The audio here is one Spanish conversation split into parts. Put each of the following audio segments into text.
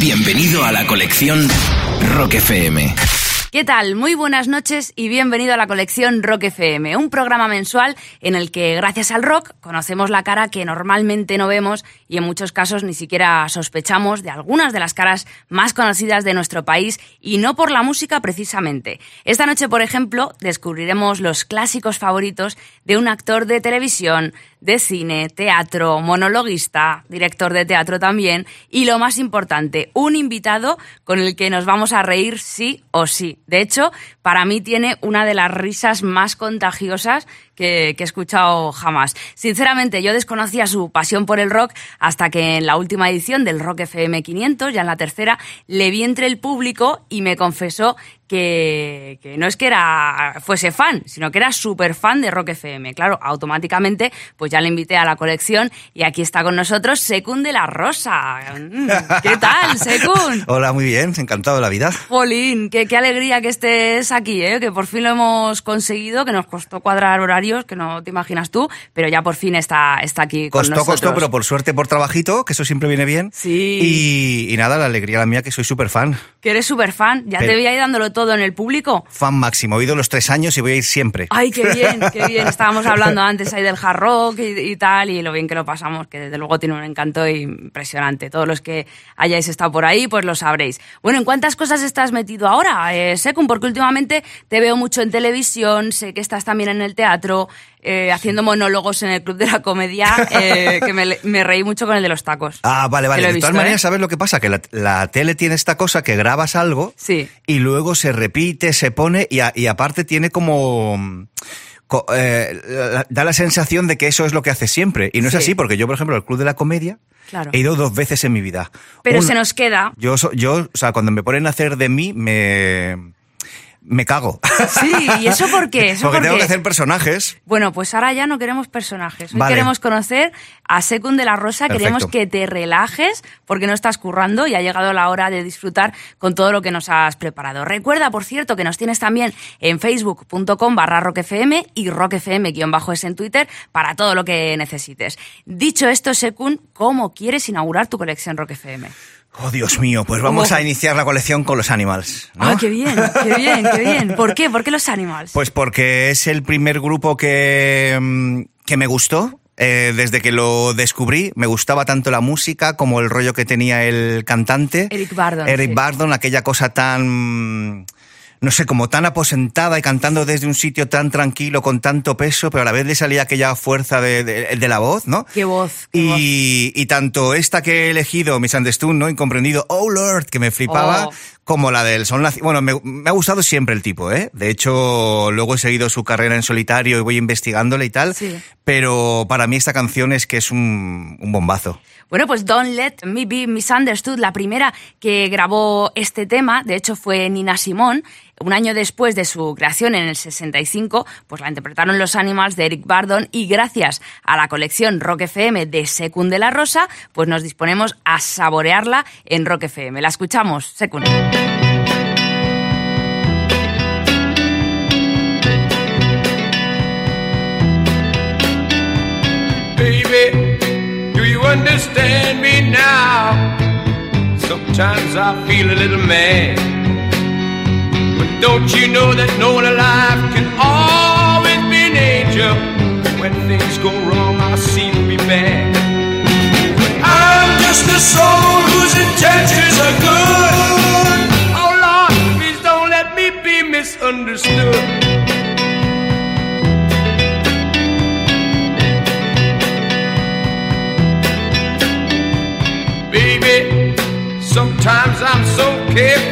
Bienvenido a la colección Rock FM. ¿Qué tal? Muy buenas noches y bienvenido a la colección Rock FM, un programa mensual en el que, gracias al rock, conocemos la cara que normalmente no vemos y en muchos casos ni siquiera sospechamos de algunas de las caras más conocidas de nuestro país y no por la música precisamente. Esta noche, por ejemplo, descubriremos los clásicos favoritos de un actor de televisión, de cine, teatro, monologuista, director de teatro también y lo más importante, un invitado con el que nos vamos a reír sí o sí. De hecho, para mí tiene una de las risas más contagiosas que, he escuchado jamás. Sinceramente, yo desconocía su pasión por el rock hasta que en la última edición del Rock FM 500, ya en la tercera, le vi entre el público y me confesó que, no es que era fuese fan, sino que era súper fan de Rock FM. Claro, automáticamente pues ya le invité a la colección y aquí está con nosotros Secund de la Rosa. Mm, ¿Qué tal, Secund? Hola, muy bien, encantado de la vida. Jolín, qué, qué alegría que estés aquí, ¿eh? que por fin lo hemos conseguido, que nos costó cuadrar horarios, que no te imaginas tú, pero ya por fin está, está aquí costó, con nosotros. Costó, pero por suerte, por trabajito, que eso siempre viene bien. Sí. Y, nada, la alegría la mía, que soy súper fan. Que eres súper fan, ya te veía ahí dándolo todo en el público? Fan máximo, he ido los tres años y voy a ir siempre. Ay, qué bien, qué bien. Estábamos hablando antes ahí del hard rock y, tal, y lo bien que lo pasamos, que desde luego tiene un encanto impresionante. Todos los que hayáis estado por ahí, pues lo sabréis. Bueno, ¿en cuántas cosas estás metido ahora, eh, Secum? Porque últimamente te veo mucho en televisión, sé que estás también en el teatro, eh, haciendo monólogos en el Club de la Comedia, eh, que me, reí mucho con el de los tacos. Ah, vale, vale. De todas maneras, ¿sabes lo que pasa? Que la, tele tiene esta cosa que grabas algo sí. y luego se repite, se pone y, y aparte tiene como... Eh, da la sensación de que eso es lo que hace siempre. Y no es así, porque yo, por ejemplo, al Club de la Comedia he ido dos veces en mi vida. Pero se nos queda. Yo, yo, o sea, cuando me ponen a hacer de mí, me me cago. Sí, ¿y eso por qué? Porque tengo que hacer personajes. Bueno, pues ahora ya no queremos personajes. Hoy queremos conocer a Secund de la Rosa, queremos que te relajes porque no estás currando y ha llegado la hora de disfrutar con todo lo que nos has preparado. Recuerda, por cierto, que nos tienes también en facebook.com barra rockfm y rockfm-es en Twitter para todo lo que necesites. Dicho esto, Secund, ¿cómo quieres inaugurar tu colección Rockfm? Oh, Dios mío, pues vamos a iniciar la colección con los Animals. Ah, qué bien, qué bien, qué bien. ¿Por qué? ¿Por qué los Animals? Pues porque es el primer grupo que, mm, que me gustó. Eh, desde que lo descubrí, me gustaba tanto la música como el rollo que tenía el cantante. Eric Bardon. Eric Bardon, aquella cosa tan no sé, como tan aposentada y cantando desde un sitio tan tranquilo, con tanto peso, pero a la vez le salía aquella fuerza de, de, la voz, ¿no? Qué voz. y, y tanto esta que he elegido, Misunderstood, ¿no? Incomprendido, Oh Lord, que me flipaba, oh. como la del Son Bueno, me, me, ha gustado siempre el tipo, ¿eh? De hecho, luego he seguido su carrera en solitario y voy investigándole y tal. Sí. Pero para mí esta canción es que es un, un bombazo. Bueno, pues Don't Let Me Be Misunderstood, la primera que grabó este tema, de hecho fue Nina Simón, un año después de su creación en el 65, pues la interpretaron los Animals de Eric Bardon y gracias a la colección Rock FM de Secund de la Rosa, pues nos disponemos a saborearla en Rock FM. La escuchamos, Secund. Baby, do you understand me now? Sometimes I feel a little mad. Don't you know that no one alive can always be an angel? When things go wrong, I seem to be bad. I'm just a soul whose intentions are good. Oh Lord, please don't let me be misunderstood. Baby, sometimes I'm so with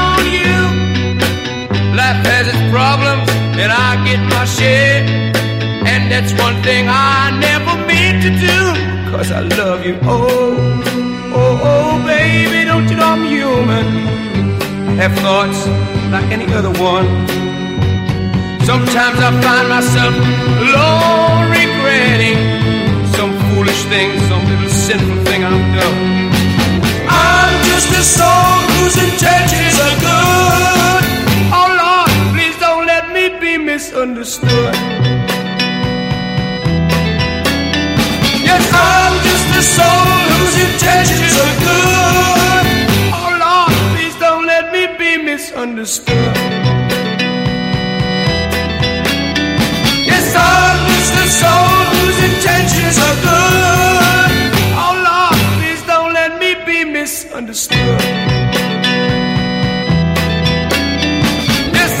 problems, and I get my share. And that's one thing I never meant to do. Cause I love you. Oh, oh, oh, baby, don't you know I'm human? have thoughts like any other one. Sometimes I find myself alone regretting some foolish thing, some little sinful thing I've done. I'm just a soul whose intentions are good. Misunderstood. Yes, I'm just a soul whose intentions are good. Oh Lord, please don't let me be misunderstood. Yes, I'm just a soul whose intentions are good. Oh Lord, please don't let me be misunderstood. Yes,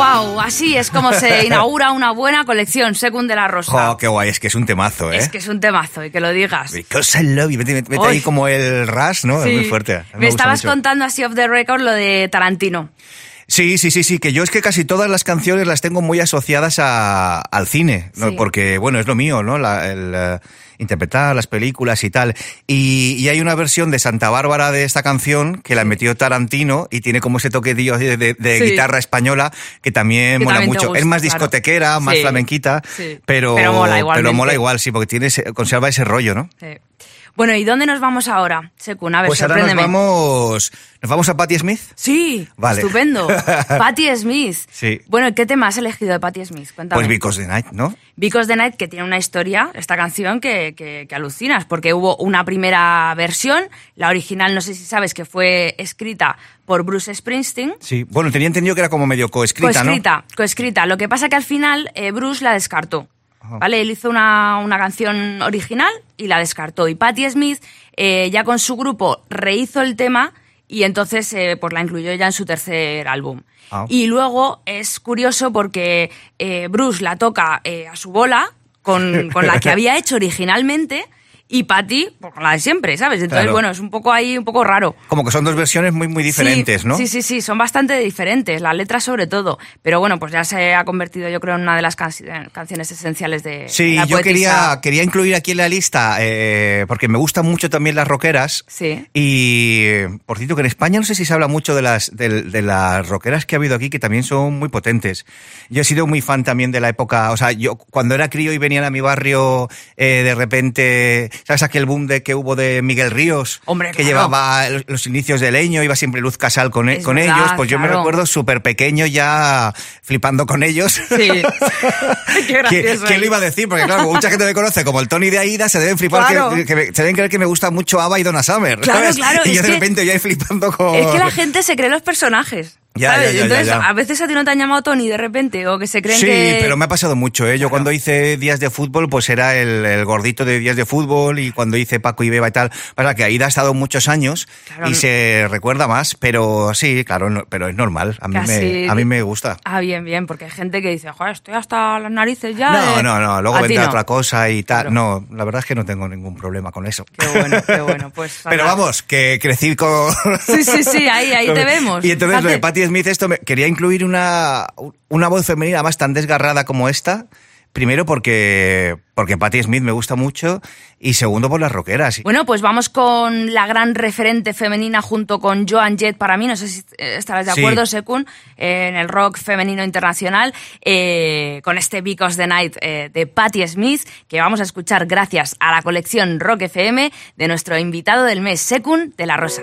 Wow, así es como se inaugura una buena colección Secund de la Rosa. Jo, qué guay, es que es un temazo, ¿eh? Es que es un temazo y que lo digas. Because I love you. Uy. ahí como el ras, ¿no? Sí. Es muy fuerte. Me, me estabas mucho. contando así off the record lo de Tarantino. Sí, sí, sí, sí, que yo es que casi todas las canciones las tengo muy asociadas a- al cine, porque, bueno, es lo mío, ¿no? La- el, eh, interpretar las películas y tal. Y, y hay una versión de Santa Bárbara de esta canción que la metió Tarantino y tiene como ese toquetillo de, de- de Sí. guitarra española que también Que mola también mucho. gusta, es más claro. discotequera, más Sí. flamenquita, pero, Pero mola pero mola igual, sí, porque tiene ese- conserva ese rollo, ¿no? Sí. Bueno, ¿y dónde nos vamos ahora? Secund, a ver, Pues ahora nos vamos, nos vamos a Patti Smith. Sí, Vale. estupendo. Patti Smith. Sí. Bueno, ¿qué tema has elegido de Patti Smith? Cuéntame. Pues Because the Night, ¿no? Because the Night, que tiene una historia, esta canción, que, que- que alucinas, porque hubo una primera versión, la original, no sé si sabes, que fue escrita por Bruce Springsteen. Sí. Bueno, tenía entendido que era como medio coescrita, ¿no? coescrita, coescrita. Lo que pasa que al final eh, Bruce la descartó. ¿Vale? Él hizo una, una canción original y la descartó. Y Patti Smith, eh, ya con su grupo, rehizo el tema y entonces eh, pues la incluyó ya en su tercer álbum. Ah. Y luego es curioso porque eh, Bruce la toca eh, a su bola con, con la que había hecho originalmente y Patti pues, la de siempre, ¿sabes? Entonces, Claro. bueno, es un poco ahí, un poco raro. Como que son dos versiones muy, muy diferentes, Sí, ¿no? Sí, sí, sí, son bastante diferentes, las letras sobre todo. Pero bueno, pues ya se ha convertido, yo creo, en una de las canci- canciones esenciales de Sí, la yo poetisa. quería, quería incluir aquí en la lista, eh, porque me gustan mucho también las rockeras. Sí. Y, por cierto, que en España no sé si se habla mucho de las, de, de las rockeras que ha habido aquí, que también son muy potentes. Yo he sido muy fan también de la época, o sea, yo cuando era crío y venían a mi barrio, eh, de repente, ¿sabes aquel boom de que hubo de Miguel Ríos? Hombre, Que claro. llevaba los, los inicios de Leño, iba siempre Luz Casal con, e- Es con verdad, ellos, pues yo me claro. recuerdo súper pequeño ya flipando con ellos. Sí. Qué ¿Qué, gracioso. qué ¿eh? le iba a decir? Porque claro, mucha gente me conoce como el Tony de Aida, se deben flipar, Claro. que, que me- se deben creer que me gusta mucho Ava y Donna Summer. Claro, ¿sabes? claro, Y yo de que- repente ya flipando con... Es que la gente se cree los personajes. Ya, ¿sabes? ya, ya, Entonces, a veces a ti no te han llamado Tony de repente, o que se creen Sí, que. pero me ha pasado mucho, ¿eh? Yo cuando hice días de fútbol, pues era el, el gordito de días de fútbol y cuando hice Paco y Beba y tal. Para que Aida ha estado muchos años Claro. y se recuerda más, pero sí, claro, no- pero es normal. A mí, Casi- me, a mí me gusta. Ah, bien, bien, porque hay gente que dice, joder, estoy hasta las narices ya. No, de-". no, no, luego vendrá no. otra cosa y tal. Claro. No, la verdad es que no tengo ningún problema con eso. Qué bueno, qué bueno. Pues, Pero vamos, que crecí con... Sí, sí, sí, ahí, ahí te vemos. Y entonces lo de Fíjate. Patti Smith, esto me, quería incluir una, una voz femenina más tan desgarrada como esta. Primero porque, porque Patti Smith me gusta mucho y segundo por las rockeras. Bueno, pues vamos con la gran referente femenina junto con Joan Jett para mí, no sé si estarás de Sí. acuerdo, Sekun, eh, en el rock femenino internacional, eh, con este Because the Night eh, de Patti Smith, que vamos a escuchar gracias a la colección Rock FM de nuestro invitado del mes, Sekun de la Rosa.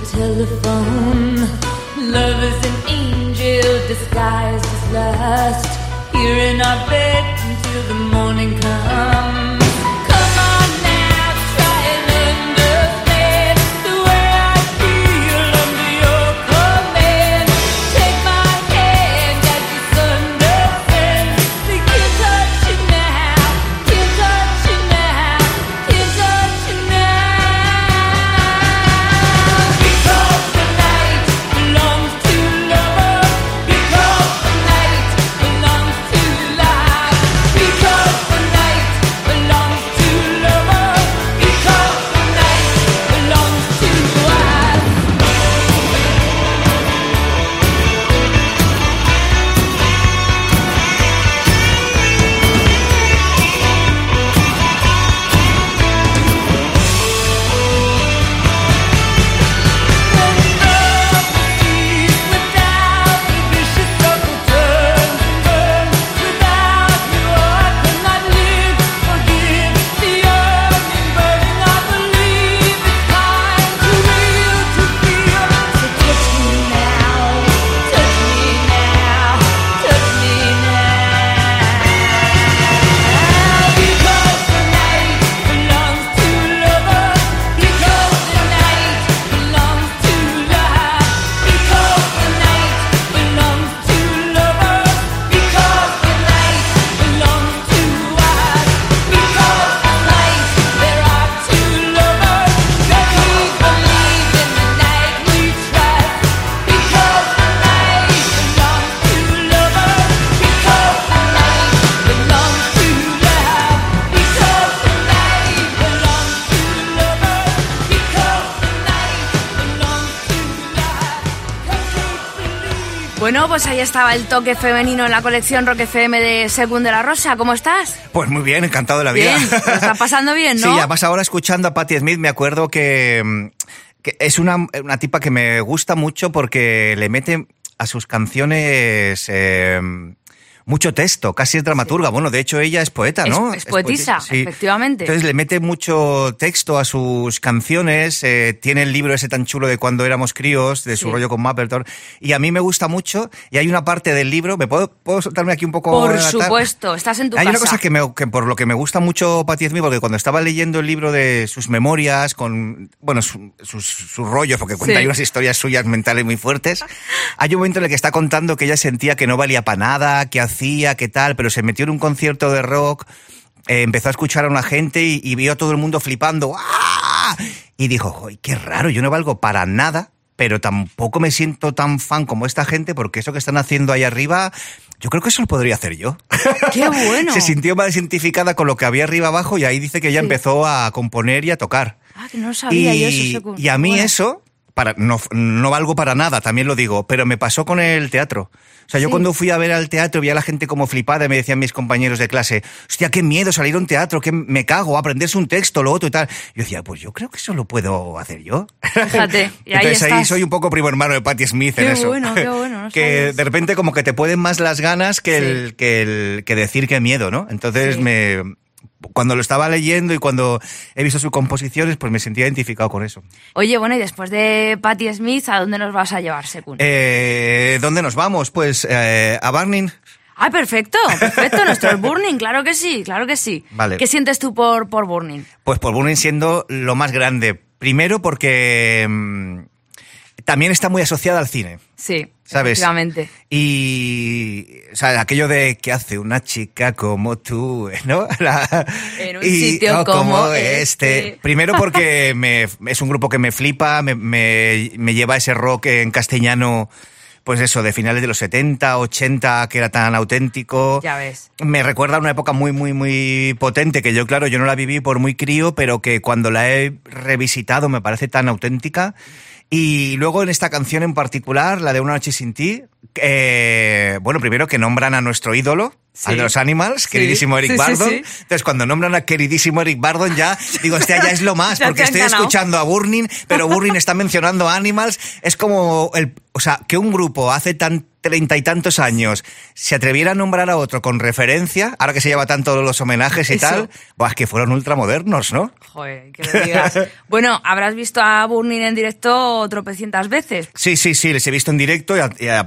the telephone. Love is an angel disguised as lust. Here in our bed until the morning comes. Bueno, pues ahí estaba el toque femenino en la colección Rock FM de Según de la Rosa. ¿Cómo estás? Pues muy bien, encantado de la vida. Bien, lo está pasando bien, ¿no? Sí, además ahora escuchando a Patti Smith me acuerdo que, mm, que es una, una tipa que me gusta mucho porque le mete a sus canciones eh, mucho texto, casi es dramaturga. Bueno, de hecho ella es poeta, Es- ¿no? es poetisa, efectivamente. Entonces le mete mucho texto a sus canciones, eh, tiene el libro ese tan chulo de cuando éramos críos, de su Sí. rollo con Mapleton, y a mí me gusta mucho, y hay una parte del libro, ¿me puedo, puedo soltarme aquí un poco? Por supuesto, estás en tu hay casa. una cosa que, me, que por lo que me gusta mucho Patti Smith, porque cuando estaba leyendo el libro de sus memorias, con, bueno, su- sus, sus rollos, porque cuenta Sí. hay unas historias suyas mentales muy fuertes, hay un momento en el que está contando que ella sentía que no valía para nada, que hacía, que tal, pero se metió en un concierto de rock, eh, empezó a escuchar a una gente y, y vio a todo el mundo flipando, ¡ah! Y dijo, "Joy, qué raro, yo no valgo para nada, pero tampoco me siento tan fan como esta gente, porque eso que están haciendo ahí arriba, yo creo que eso lo podría hacer yo. ¡Qué bueno! Se sintió más identificada con lo que había arriba abajo y ahí dice que ella Sí. empezó a componer y a tocar. Ah, que no sabía y, yo eso. Y a mí Bueno. eso, para, no, no valgo para nada, también lo digo, pero me pasó con el teatro. O sea, yo Sí. cuando fui a ver al teatro vi a la gente como flipada y me decían mis compañeros de clase, hostia, qué miedo salir a un teatro, que me cago, aprenderse un texto, lo otro y tal. Yo decía, pues yo creo que eso lo puedo hacer yo. Fíjate, y ahí Entonces ahí soy un poco primo hermano de Patti Smith en Qué eso. bueno, qué bueno, no que sabes. de repente como que te pueden más las ganas que, Sí. el, que, el, que decir que miedo, ¿no? Entonces Sí. me... Cuando lo estaba leyendo y cuando he visto sus composiciones, pues me sentía identificado con eso. Oye, bueno, y después de Patti Smith, ¿a dónde nos vas a llevar, Secund? Eh, ¿Dónde nos vamos? Pues eh, a Barning. Ah, perfecto, perfecto, nuestro Burning, claro que sí, claro que sí. Vale. ¿Qué sientes tú por, por Burning? Pues por Burning siendo lo más grande. Primero porque mm, también está muy asociada al cine. Sí, ¿Sabes? efectivamente. Y, o sea, aquello de que hace una chica como tú, ¿no? La- En un sitio como este. Primero porque me, es un grupo que me flipa, me, me, me lleva ese rock en castellano, pues eso, de finales de los 70, 80, que era tan auténtico. Ya ves. Me recuerda a una época muy, muy, muy potente, que yo, claro, yo no la viví por muy crío, pero que cuando la he revisitado me parece tan auténtica. Y luego en esta canción en particular, la de Una noche sin ti, eh, bueno, primero que nombran a nuestro ídolo, al de los Animals, queridísimo Eric Sí, sí, Bardon. sí. Entonces, cuando nombran a queridísimo Eric Bardon, ya digo, hostia, ya es lo más, porque estoy ganado. escuchando a Burning, pero Burning está mencionando a Animals. Es como el, o sea, que un grupo hace tan treinta y tantos años se atreviera a nombrar a otro con referencia, ahora que se lleva tanto los homenajes y Eso. tal, buah, es que fueron ultramodernos, ¿no? Joder, que lo digas. bueno, habrás visto a Burning en directo tropecientas veces. Sí, sí, sí, les he visto en directo y,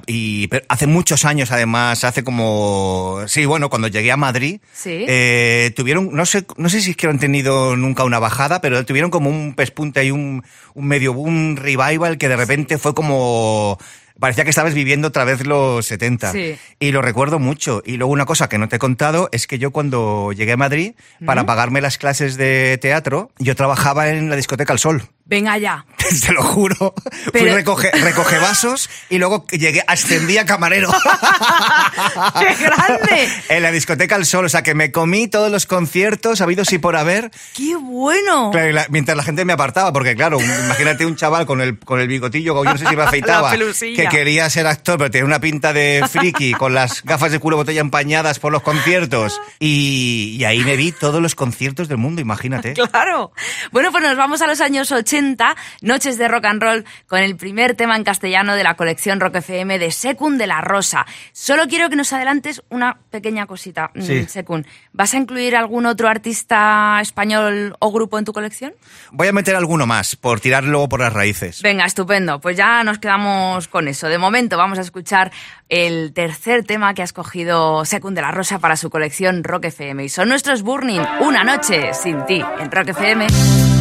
y- y- pero hace muchos años además, hace como... Sí, bueno, cuando llegué a Madrid, Sí. eh, tuvieron, no sé, no sé si es que han tenido nunca una bajada, pero tuvieron como un pespunte y un, un medio boom revival que de repente fue como... Parecía que estabas viviendo otra vez los 70. Sí. Y lo recuerdo mucho. Y luego una cosa que no te he contado es que yo cuando llegué a Madrid, para pagarme las clases de teatro, yo trabajaba en la discoteca El Sol. Venga ya. Te lo juro. Fui recoge, recoge vasos y luego llegué, ascendí a camarero. ¡Qué grande! en la discoteca al sol, o sea que me comí todos los conciertos habidos y por haber, ¡Qué bueno! claro, y la- mientras la gente me apartaba, porque claro, imagínate un chaval con el, con el bigotillo, yo no sé si me afeitaba, que quería ser actor, pero tenía una pinta de friki, con las gafas de culo botella empañadas por los conciertos, y, y ahí me vi todos los conciertos del mundo, imagínate. Claro. Bueno, pues nos vamos a los años 80, noches de rock and roll, con el primer tema en castellano de la colección Rock FM de Secund de la Rosa. Solo quiero que nos adelantes una pequeña cosita, mm, Sí. Secund. ¿Vas a incluir algún otro artista español o grupo en tu colección? Voy a meter alguno más, por tirar luego por las raíces. Venga, estupendo. Pues ya nos quedamos con eso. De momento vamos a escuchar el tercer tema que ha escogido Secund de la Rosa para su colección Rock FM. Y son nuestros Burning, Una Noche Sin Ti, en Rock FM.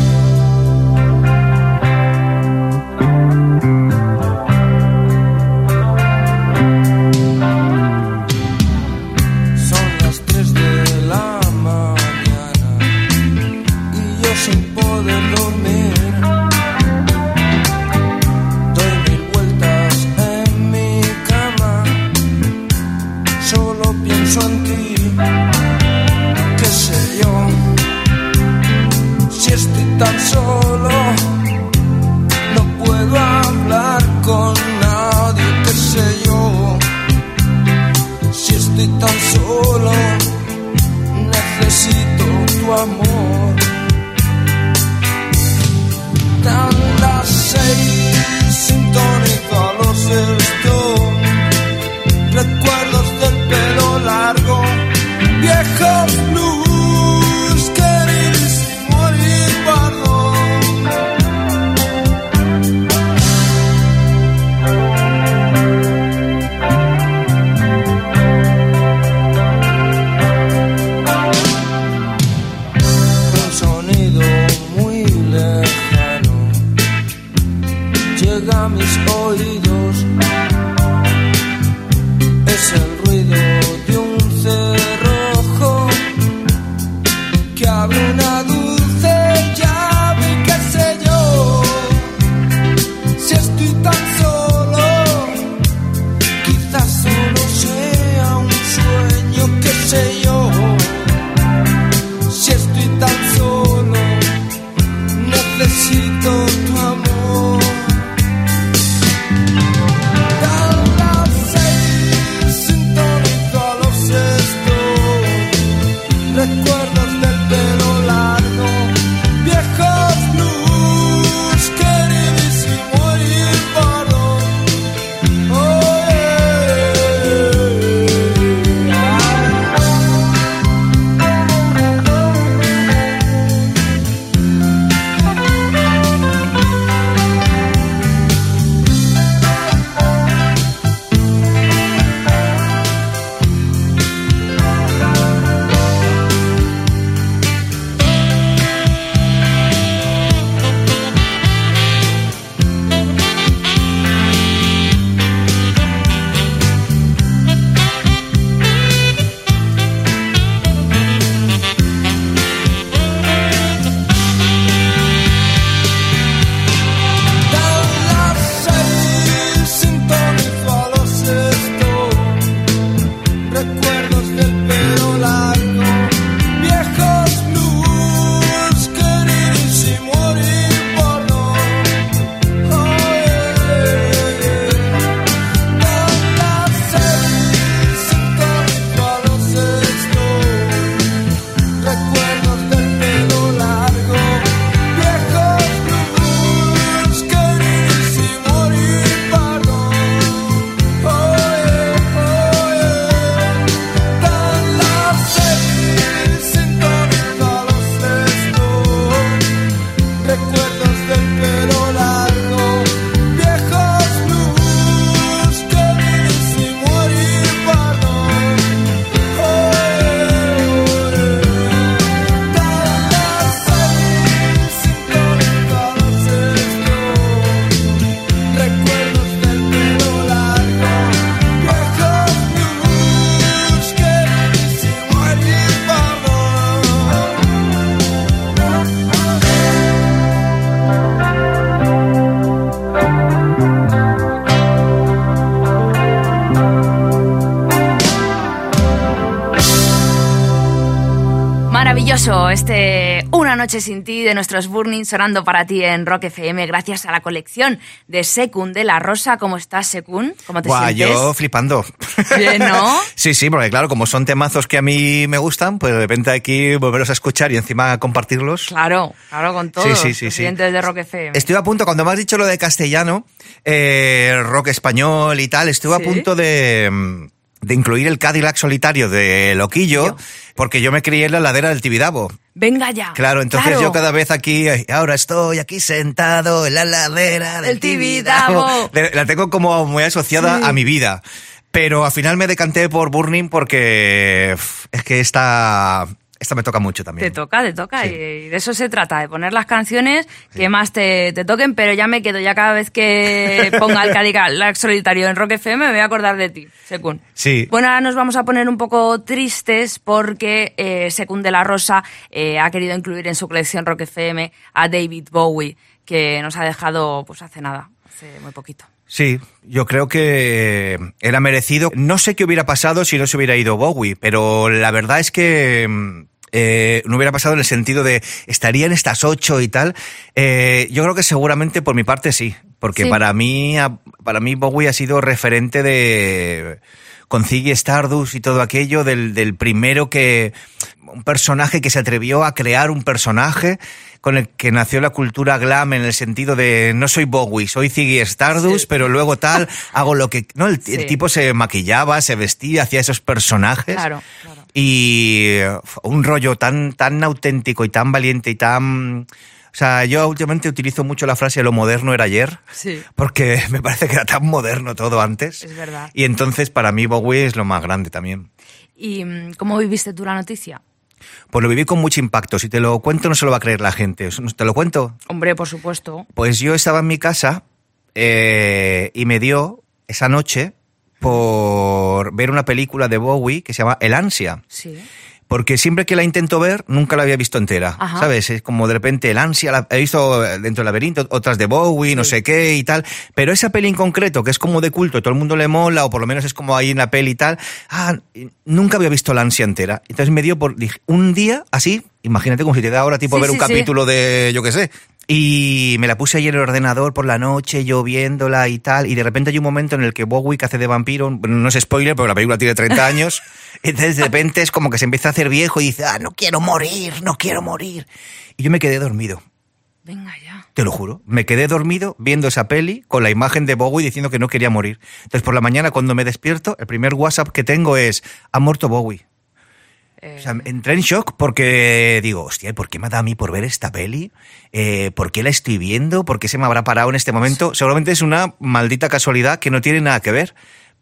Este Una noche sin ti de nuestros Burning sonando para ti en Rock FM gracias a la colección de Secund de la Rosa. ¿Cómo estás, Secund? ¿Cómo te Buah, sientes? yo flipando. Bien, ¿no? sí, sí, porque claro, como son temazos que a mí me gustan, pues de repente hay que volverlos a escuchar y encima compartirlos. Claro, claro, con todos Sí, sí, los sí, de Rock FM. Estoy a punto, cuando me has dicho lo de castellano, eh, rock español y tal, estuve Sí. a punto de, mm, de incluir el Cadillac solitario de Loquillo, porque yo me crié en la ladera del Tibidabo. Venga ya. Claro, entonces Claro. yo cada vez aquí, ahora estoy aquí sentado en la ladera del El Tibidabo. La tengo como muy asociada Sí. a mi vida. Pero al final me decanté por Burning porque es que esta, esta me toca mucho también. Te toca, te toca. Sí. Y de eso se trata, de poner las canciones que más te, te toquen, pero ya me quedo, ya cada vez que ponga el Cadillac solitario en Rock FM me voy a acordar de ti, Secund. Sí. Bueno, ahora nos vamos a poner un poco tristes porque eh, Secund de la Rosa eh, ha querido incluir en su colección Rock FM a David Bowie, que nos ha dejado pues hace nada, hace muy poquito. Sí, yo creo que era merecido. No sé qué hubiera pasado si no se hubiera ido Bowie, pero la verdad es que mm, eh, no hubiera pasado en el sentido de estaría en estas ocho y tal. Eh, yo creo que seguramente por mi parte sí, porque Sí. para mí, para mí Bowie ha sido referente de con Ziggy Stardust y todo aquello del, del primero que un personaje que se atrevió a crear un personaje con el que nació la cultura glam en el sentido de no soy Bowie, soy Ziggy Stardust, Sí. pero luego tal hago lo que no el, el tipo se maquillaba, se vestía, hacía esos personajes Claro, claro. y eh, un rollo tan tan auténtico y tan valiente y tan o sea, yo últimamente utilizo mucho la frase lo moderno era ayer. Sí. Porque me parece que era tan moderno todo antes. Es verdad. Y entonces para mí Bowie es lo más grande también. ¿Y mm, cómo viviste tú la noticia? Pues lo viví con mucho impacto. Si te lo cuento no se lo va a creer la gente. ¿Te lo cuento? Hombre, por supuesto. Pues yo estaba en mi casa eh, y me dio esa noche por ver una película de Bowie que se llama El Ansia. Sí. Porque siempre que la intento ver, nunca la había visto entera. Ajá. ¿Sabes? Es como de repente el ansia, la, he visto dentro del laberinto, otras de Bowie, no sé qué y tal. Pero esa peli en concreto, que es como de culto, todo el mundo le mola, o por lo menos es como ahí en la peli y tal, ah, nunca había visto la ansia entera. Entonces me dio por, dije, un día así, imagínate como si te da ahora tipo Sí, ver un sí, capítulo de, yo qué sé. Y me la puse ahí en el ordenador por la noche, yo viéndola y tal, y de repente hay un momento en el que Bowie, que hace de vampiro, no es spoiler, porque la película tiene 30 años, entonces de repente es como que se empieza a hacer viejo y dice, ah, no quiero morir, no quiero morir. Y yo me quedé dormido, Venga ya. te lo juro. Me quedé dormido viendo esa peli con la imagen de Bowie diciendo que no quería morir. Entonces por la mañana cuando me despierto, el primer WhatsApp que tengo es, ha muerto Bowie. Eh, O sea, entré en shock porque digo, hostia, ¿por qué me ha dado a mí por ver esta peli? Eh, ¿Por qué la estoy viendo? ¿Por qué se me habrá parado en este momento? Seguramente es una maldita casualidad que no tiene nada que ver.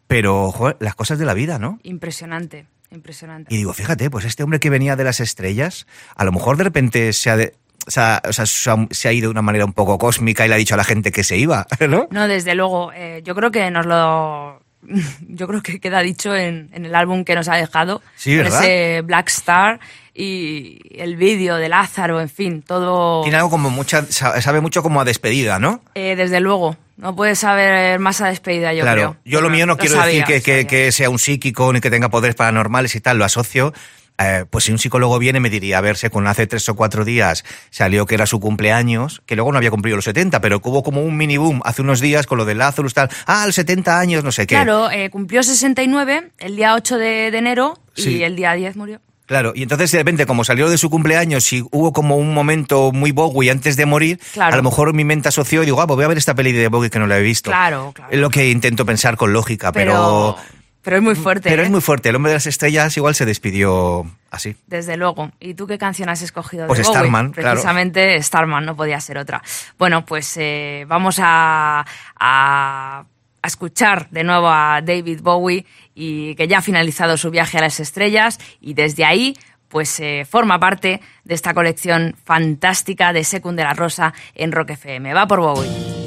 Pero, joder, las cosas de la vida, ¿no? impresionante, impresionante. Y digo, fíjate, pues este hombre que venía de las estrellas, a lo mejor de repente se ha, de- se ha- o sea, se ha- se ha ido de una manera un poco cósmica y le ha dicho a la gente que se iba, ¿no? No, desde luego. eh, yo creo que nos lo. Yo creo que queda dicho en, en el álbum que nos ha dejado. Sí, con ¿verdad? Ese Black Star y el vídeo de Lázaro, en fin, todo. Tiene algo como mucha, sa- sabe mucho como a despedida, ¿no? Eh, desde luego. No puedes saber más a despedida, yo claro, creo. yo lo mío no quiero sabía, decir que, que sea un psíquico ni que tenga poderes paranormales y tal, lo asocio. Eh, pues si un psicólogo viene me diría, a verse con hace tres o cuatro días salió que era su cumpleaños, que luego no había cumplido los 70, pero hubo como un mini boom hace unos días con lo de Lazarus tal, ah, los 70 años, no sé qué. Claro, eh, cumplió 69 el día 8 de, de enero y el día 10 murió. Claro, y entonces de repente, como salió de su cumpleaños y hubo como un momento muy Bowie antes de morir, Claro. a lo mejor mi mente asoció y digo, ah, pues voy a ver esta peli de Bowie que no la he visto. Claro, claro. Es lo que intento pensar con lógica, Pero, pero... pero es muy fuerte. Pero ¿eh? es muy fuerte. El hombre de las estrellas igual se despidió así. Desde luego. ¿Y tú qué canción has escogido? de Pues Bowie? Starman, claro. Precisamente Starman, no podía ser otra. Bueno, pues eh, vamos a, a, a escuchar de nuevo a David Bowie y que ya ha finalizado su viaje a las estrellas y desde ahí pues eh, forma parte de esta colección fantástica de Secund de la Rosa en Rock FM. Va por Bowie.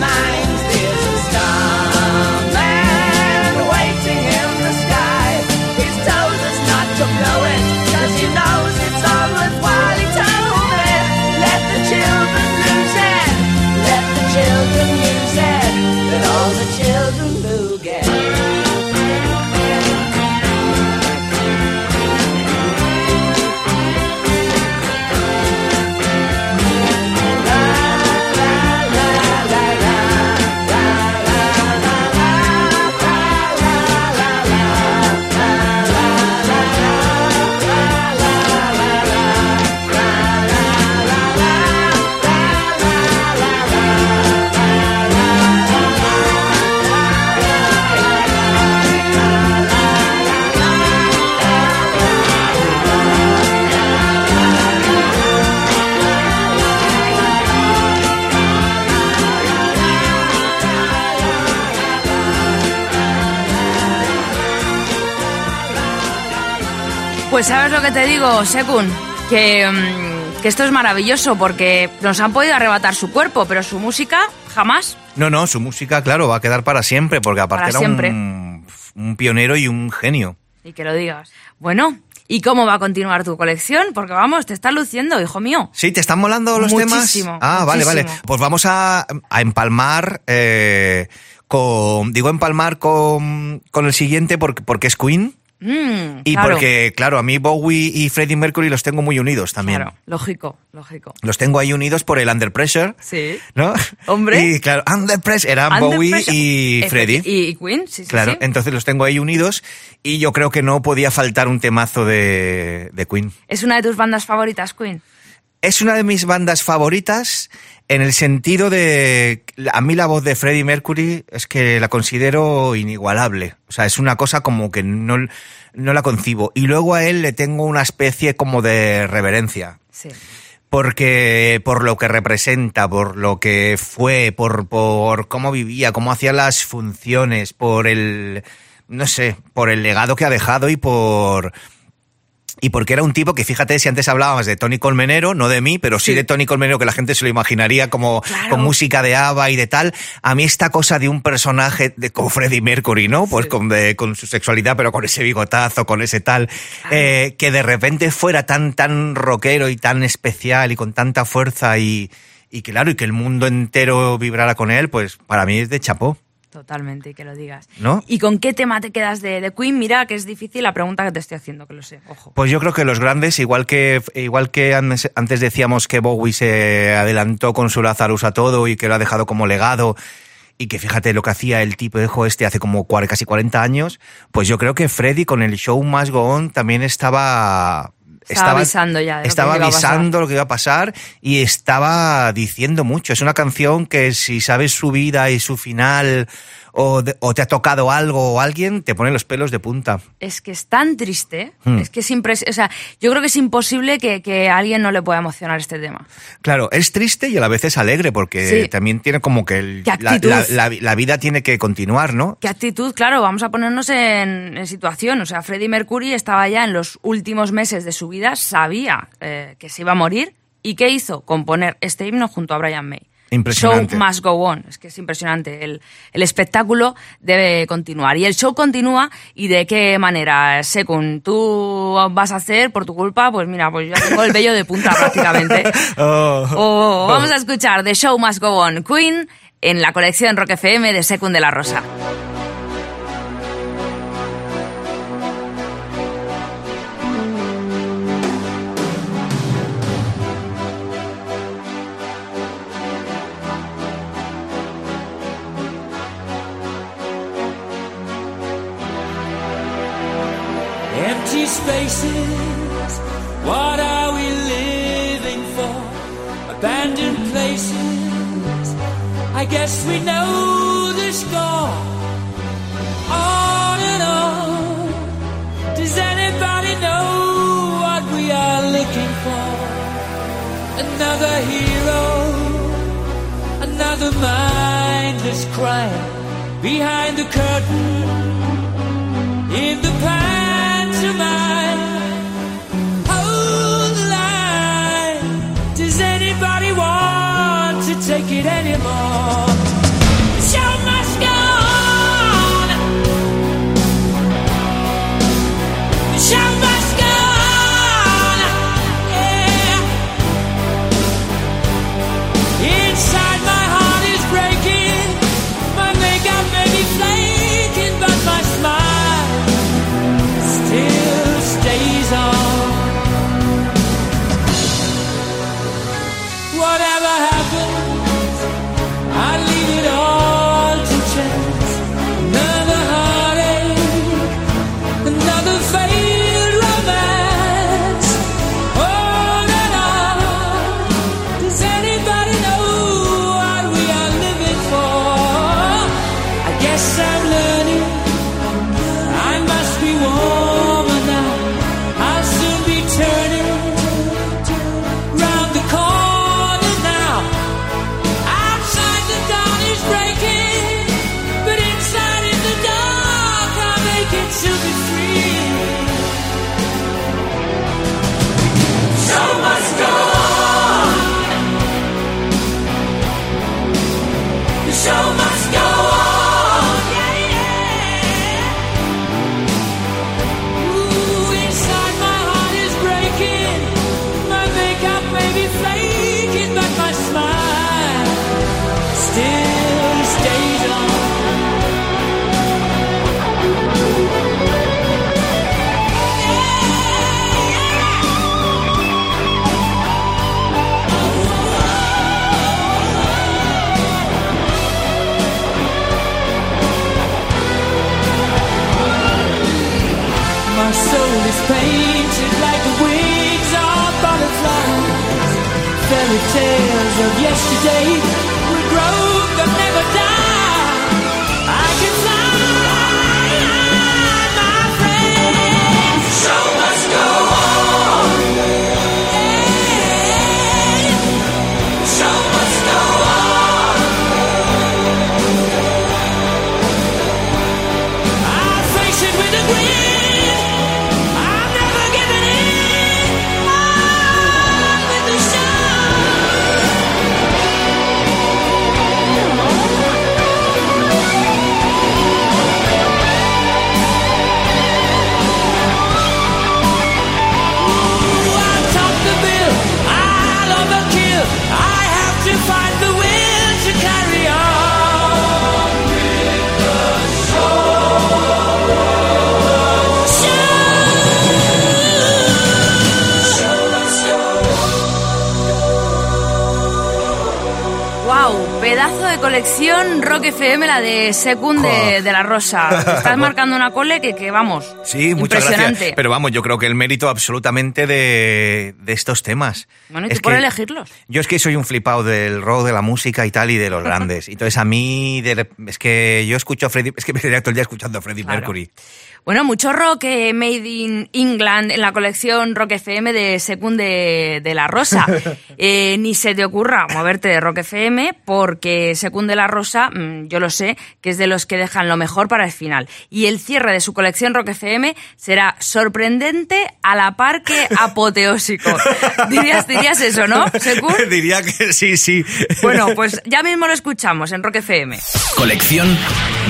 Mine. Pues sabes lo que te digo, Sekun, que, mm, que esto es maravilloso porque nos han podido arrebatar su cuerpo, pero su música jamás. No, no, su música, claro, va a quedar para siempre, porque aparte Para era siempre. Un, un pionero y un genio. Y que lo digas. Bueno, ¿y cómo va a continuar tu colección? Porque vamos, te está luciendo, hijo mío. Sí, ¿te están molando los Muchísimo, temas? Ah, vale, vale. muchísimo. Pues vamos a, a empalmar eh, con. Digo empalmar con, con el siguiente porque, porque es Queen. Mm, Y claro, porque, claro, a mí Bowie y Freddie Mercury los tengo muy unidos también. Claro, lógico, lógico. Los tengo ahí unidos por el Under Pressure. Sí. ¿No? Hombre. Y claro, Under Pressure eran Under Bowie Pressure. y Freddie. Y, y Queen, sí, sí. Claro, sí. entonces los tengo ahí unidos y yo creo que no podía faltar un temazo de, de Queen. ¿Es una de tus bandas favoritas, Queen? Es una de mis bandas favoritas en el sentido de... A mí la voz de Freddie Mercury es que la considero inigualable. O sea, es una cosa como que no, no la concibo. Y luego a él le tengo una especie como de reverencia. Sí. Porque por lo que representa, por lo que fue, por, por cómo vivía, cómo hacía las funciones, por el, no sé, por el legado que ha dejado y por... Y porque era un tipo que, fíjate, si antes hablábamos de Tony Colmenero, no de mí, pero sí, Sí. de Tony Colmenero, que la gente se lo imaginaría como Claro. con música de ABBA y de tal. A mí esta cosa de un personaje de, como Freddie Mercury, ¿no? Pues Sí. con, de- con su sexualidad, pero con ese bigotazo, con ese tal, eh, que de repente fuera tan, tan rockero y tan especial y con tanta fuerza y, y claro, y que el mundo entero vibrara con él, pues para mí es de chapó. Totalmente, y que lo digas. ¿No? ¿Y con qué tema te quedas de, de Queen? Mira, que es difícil la pregunta que te estoy haciendo, que lo sé. Ojo. Pues yo creo que los grandes, igual que igual que antes decíamos que Bowie se adelantó con su Lazarus a todo y que lo ha dejado como legado y que fíjate lo que hacía el tipo hijo este hace como casi 40 años, pues yo creo que Freddy con el show Must Go On también estaba Estaba avisando ya lo estaba avisando lo que iba a pasar y estaba diciendo mucho. Es una canción que si sabes su vida y su final o, de- o te ha tocado algo o alguien, te pone los pelos de punta. Es que es tan triste, Hmm. es que es impres- o sea, yo creo que es imposible que, que a alguien no le pueda emocionar este tema. Claro, es triste y a la vez es alegre porque Sí. también tiene como que el- la, actitud. la- la- la vida tiene que continuar, ¿no? Qué actitud, claro, vamos a ponernos en, en situación. O sea, Freddie Mercury estaba ya en los últimos meses de su vida, sabía eh, que se iba a morir. ¿Y qué hizo? Componer este himno junto a Brian May. Show must go on. Es que es impresionante. El, el espectáculo debe continuar. Y el show continúa. ¿Y de qué manera? Según tú vas a hacer por tu culpa, pues mira, pues yo tengo el vello de punta prácticamente. Oh. O vamos a escuchar The Show Must Go On Queen en la colección Rock FM de Secund de la Rosa. We know the score. On and on, does anybody know what we are looking for? Another hero, another mindless crime behind the curtain in the pantomime. Hold the line. Does anybody want to take it anymore? Tales of yesterday. Will grow but never colección Rock FM, la de Secund de, de la Rosa. Estás marcando una cole que, que vamos. Sí, muchas impresionante. gracias. Pero vamos, yo creo que el mérito absolutamente de, de estos temas. Bueno, y tú Es por que elegirlos. Yo es que soy un flipado del rock, de la música y tal, y de los grandes. Entonces a mí, de es que yo escucho a Freddie, es que me quedaría todo el día escuchando a Freddie Claro. Mercury. Bueno, mucho rock eh, made in England en la colección Rock FM de Secund de, de la Rosa. Eh, ni se te ocurra moverte de Rock FM porque Secund de la Rosa, mm, yo lo sé, que es de los que dejan lo mejor para el final. Y el cierre de su colección Rock FM será sorprendente a la par que apoteósico. dirías, dirías eso, ¿no, Secund? Diría que sí, sí. Bueno, pues ya mismo lo escuchamos en Rock FM. Colección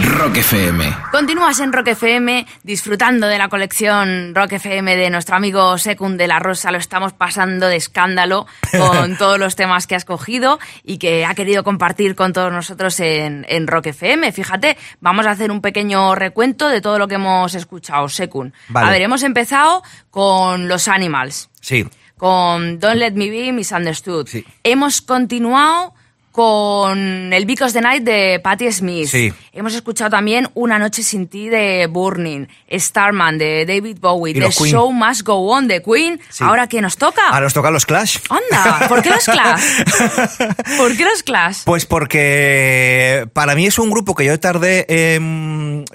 Rock FM. Continúas en Rock FM disfrutando de la colección Rock FM de nuestro amigo Secund de la Rosa. Lo estamos pasando de escándalo con todos los temas que has cogido y que ha querido compartir con todos nosotros en, en Rock FM. Fíjate, vamos a hacer un pequeño recuento de todo lo que hemos escuchado, Secund. Vale. A ver, hemos empezado con los Animals, Sí. con Don't Let Me Be Misunderstood. Sí. Hemos continuado con el Because the Night de Patti Smith. Sí. Hemos escuchado también Una noche sin ti de Burning, Starman de David Bowie, The Queen. Show Must Go On de Queen. Sí. Ahora que nos toca. Ahora nos tocan los Clash. Anda, ¿por qué los Clash? ¿Por qué los Clash? Pues porque para mí es un grupo que yo tardé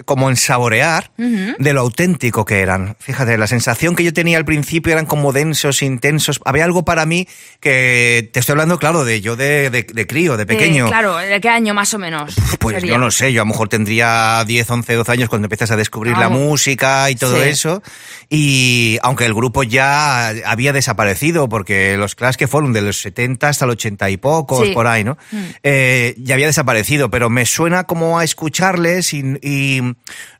como en saborear de lo auténtico que eran. Fíjate, la sensación que yo tenía al principio eran como densos, intensos. Había algo para mí que te estoy hablando, claro, de yo de, de, de crío, de pequeño. Eh, claro, ¿de qué año más o menos? Pues sería? yo no sé, yo a lo mejor tendría 10, 11, 12 años cuando empiezas a descubrir la Vamos. música y todo Sí. eso. Y aunque el grupo ya había desaparecido, porque los Clash que fueron de los 70 hasta el 80 y pocos, Sí. por ahí, ¿no? Eh, ya había desaparecido, pero me suena como a escucharles y, y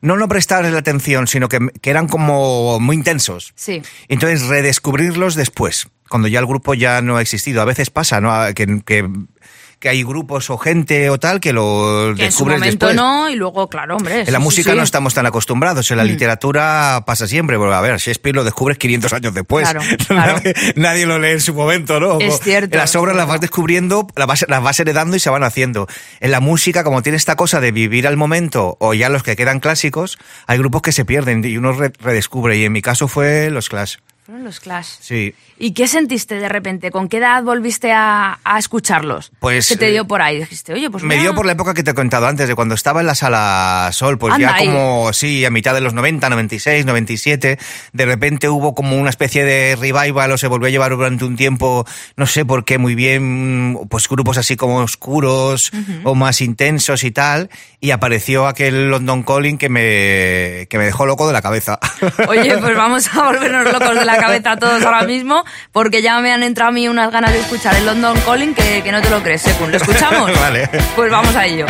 no no prestarles la atención, sino que, que eran como muy intensos. Sí. Entonces, redescubrirlos después, cuando ya el grupo ya no ha existido. A veces pasa, ¿no? Que, que, que hay grupos o gente o tal que lo Que en su descubres momento después. no, y luego, claro, hombre. En la música sí, Mm. no estamos tan acostumbrados, en la literatura pasa siempre, porque a ver, Shakespeare lo descubres 500 años después. Claro, claro. nadie, nadie lo lee en su momento, ¿no? Es cierto, las obras las vas descubriendo, las vas, las vas heredando y se van haciendo. En la música, como tiene esta cosa de vivir al momento, o ya los que quedan clásicos, hay grupos que se pierden y uno re- redescubre, y en mi caso fue los Clash. Fueron los Clash. Sí. ¿Y qué sentiste de repente? ¿Con qué edad volviste a, a escucharlos? Pues, ¿Qué te eh, dio por ahí? Dijiste, oye, pues Me mira. dio por la época que te he contado antes, de cuando estaba en la sala Sol, pues Anda ya ahí. como, sí, a mitad de los 90, 96, 97, de repente hubo como una especie de revival o se volvió a llevar durante un tiempo, no sé por qué muy bien, pues grupos así como oscuros o más intensos y tal, y apareció aquel London Calling que me, que me dejó loco de la cabeza. Oye, pues vamos a volvernos locos de la cabeza todos ahora mismo, porque ya me han entrado a mí unas ganas de escuchar el London Calling que, que no te lo crees, Sekun. ¿Lo escuchamos? Vale. Pues vamos a ello.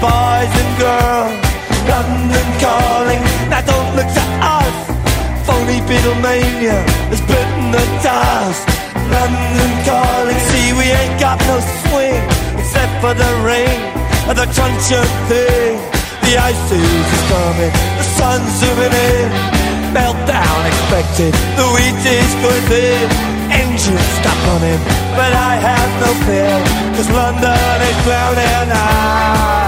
Boys and girls. London calling, now don't look to us. Phony Beatlemania has bitten the dust. London calling, see we ain't got no swing except for the rain and the truncheon thing. The ice is coming, the sun's zooming in. Meltdown expected, the wheat is going thin. Engines stop running, but I have no fear, cause London is drowning. I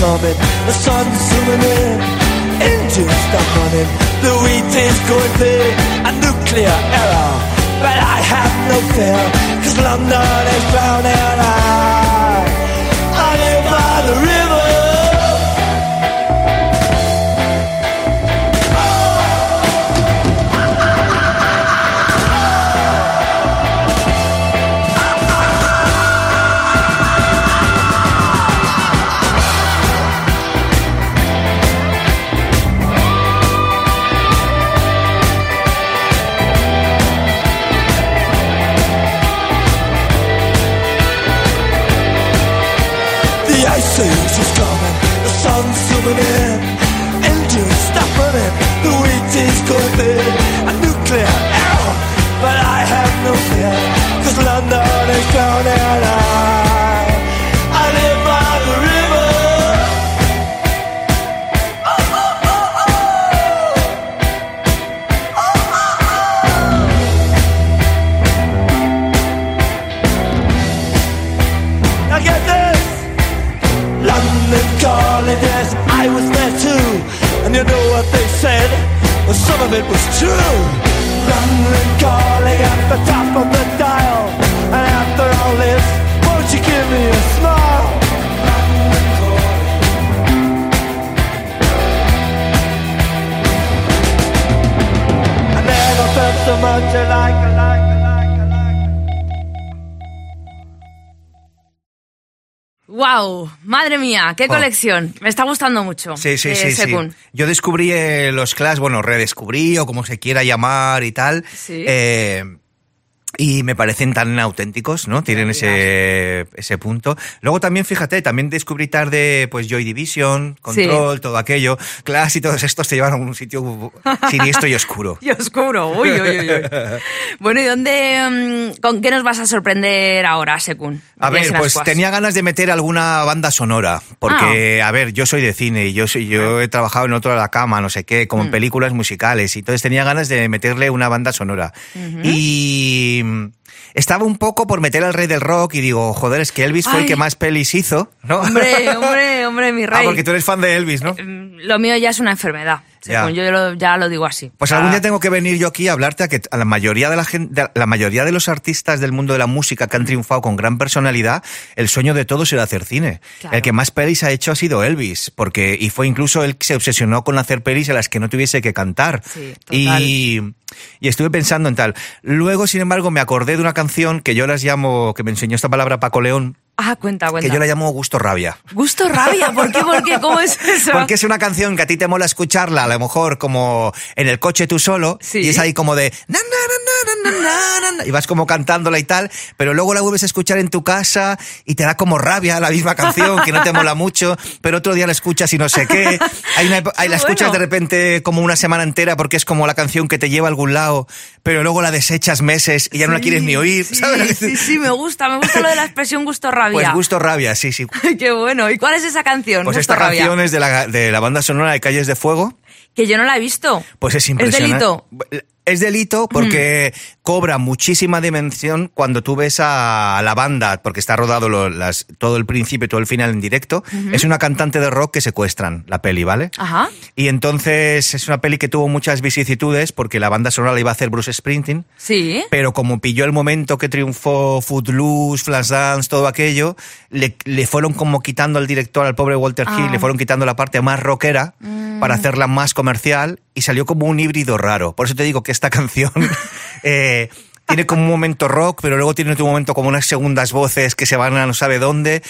coming, the sun's zooming in. Engines stop running, the wheat is going big, a nuclear error. But I have no fear, cause London is drowning. I Cause London is drowning I, I live by the river now get this. London I was there too. And you know what they said? Well, some of it was true. London calling at the top of the dial. And after all this, won't you give me a smile? I never felt so much ¡Wow! Madre mía, qué Oh. colección. Me está gustando mucho. Sí, sí, eh, sí. Yo descubrí eh, los Clash, bueno, redescubrí o como se quiera llamar y tal. Sí. Eh, y me parecen tan auténticos, ¿no? Tienen ese, ese punto. Luego también, fíjate, también descubrí tarde, pues, Joy Division, Control, todo aquello. Clash y todos estos te llevan a un sitio siniestro y oscuro. Y oscuro. Uy, uy, uy, uy. bueno, ¿y dónde, mm, con qué nos vas a sorprender ahora, Sekun? A ver, pues tenía ganas de meter alguna banda sonora, porque, a ver, yo soy de cine y yo, soy, yo he trabajado en otro de la cama, no sé qué, como en películas musicales, y entonces tenía ganas de meterle una banda sonora. Y mm, estaba un poco por meter al rey del rock y digo, joder, es que Elvis fue el que más pelis hizo, ¿no? Hombre, hombre, hombre, mi Ah, rey. porque tú eres fan de Elvis, ¿no? Mm, Lo mío ya es una enfermedad. Ya. Yo lo- ya lo digo así. Pues Ah, algún día tengo que venir yo aquí a hablarte a que a la mayoría de la gente, la mayoría de los artistas del mundo de la música que han triunfado con gran personalidad, el sueño de todos era hacer cine. Claro. El que más pelis ha hecho ha sido Elvis, porque y fue incluso él que se obsesionó con hacer pelis en las que no tuviese que cantar. Sí, total. y y estuve pensando en tal. Luego, sin embargo, me acordé de una canción que yo las llamo, que me enseñó esta palabra Paco León, Ah, cuenta, cuenta. Que yo la llamo Gusto Rabia. ¿Gusto Rabia? ¿Por qué? ¿Por qué? ¿Cómo es eso? Porque es una canción que a ti te mola escucharla, a lo mejor como en el coche tú solo, ¿Sí? y es ahí como de... Na, na, na, y vas como cantándola y tal, pero luego la vuelves a escuchar en tu casa y te da como rabia la misma canción, que no te mola mucho, pero otro día la escuchas y no sé qué. Hay, una, hay la escuchas bueno. de repente como una semana entera porque es como la canción que te lleva a algún lado, pero luego la desechas meses y ya sí, no la quieres ni oír. Sí, ¿sabes? sí, sí, me gusta, me gusta lo de la expresión gusto rabia. Pues gusto rabia, sí, sí. Qué bueno. ¿Y cuál es esa canción? Pues Gusto esta rabia. canción es de la, de la banda sonora de Calles de Fuego. Que yo no la he visto. Pues es impresionante. delito? Es delito porque cobra muchísima dimensión cuando tú ves a la banda, porque está rodado lo- las- todo el principio y todo el final en directo. Es una cantante de rock que secuestran la peli, ¿vale? Ajá. Y entonces es una peli que tuvo muchas vicisitudes porque la banda sonora la iba a hacer Bruce Springsteen. Sí. Pero como pilló el momento que triunfó Footloose, Flashdance, todo aquello, le, le fueron como quitando al director, al pobre Walter Ah. Hill, le fueron quitando la parte más rockera Mm. para hacerla más comercial y salió como un híbrido raro. Por eso te digo que esta canción eh, tiene como un momento rock, pero luego tiene otro momento como unas segundas voces que se van a no sabe dónde.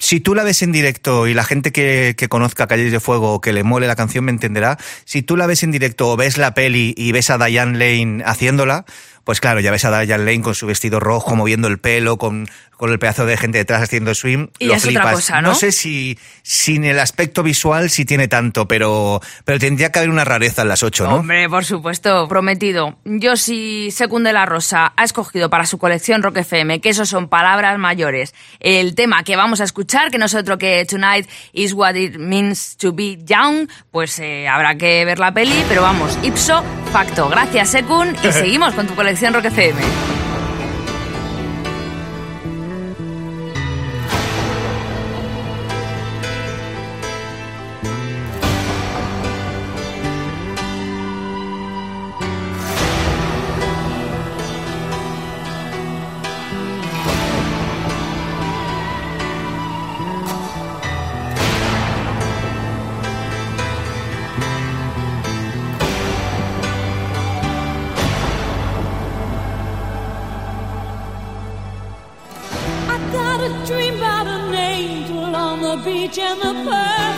Si tú la ves en directo y la gente que, que conozca Calles de Fuego o que le mole la canción me entenderá, si tú la ves en directo o ves la peli y ves a Diane Lane haciéndola, pues claro, ya ves a Diane Lane con su vestido rojo, moviendo el pelo, con, con el pedazo de gente detrás haciendo swim. Y lo es otra cosa, ¿no? sé si sin el aspecto visual si tiene tanto, pero, pero tendría que haber una rareza en las ocho, ¿no? Hombre, por supuesto, prometido. Yo si Secunde la Rosa ha escogido para su colección Rock FM, que eso son palabras mayores, el tema que vamos a escuchar, que no es otro que Tonight is what it means to be young, pues eh, habrá que ver la peli, pero vamos, ipso facto. Gracias, Secund, y seguimos con tu colección Rock FM. Beach and the perfect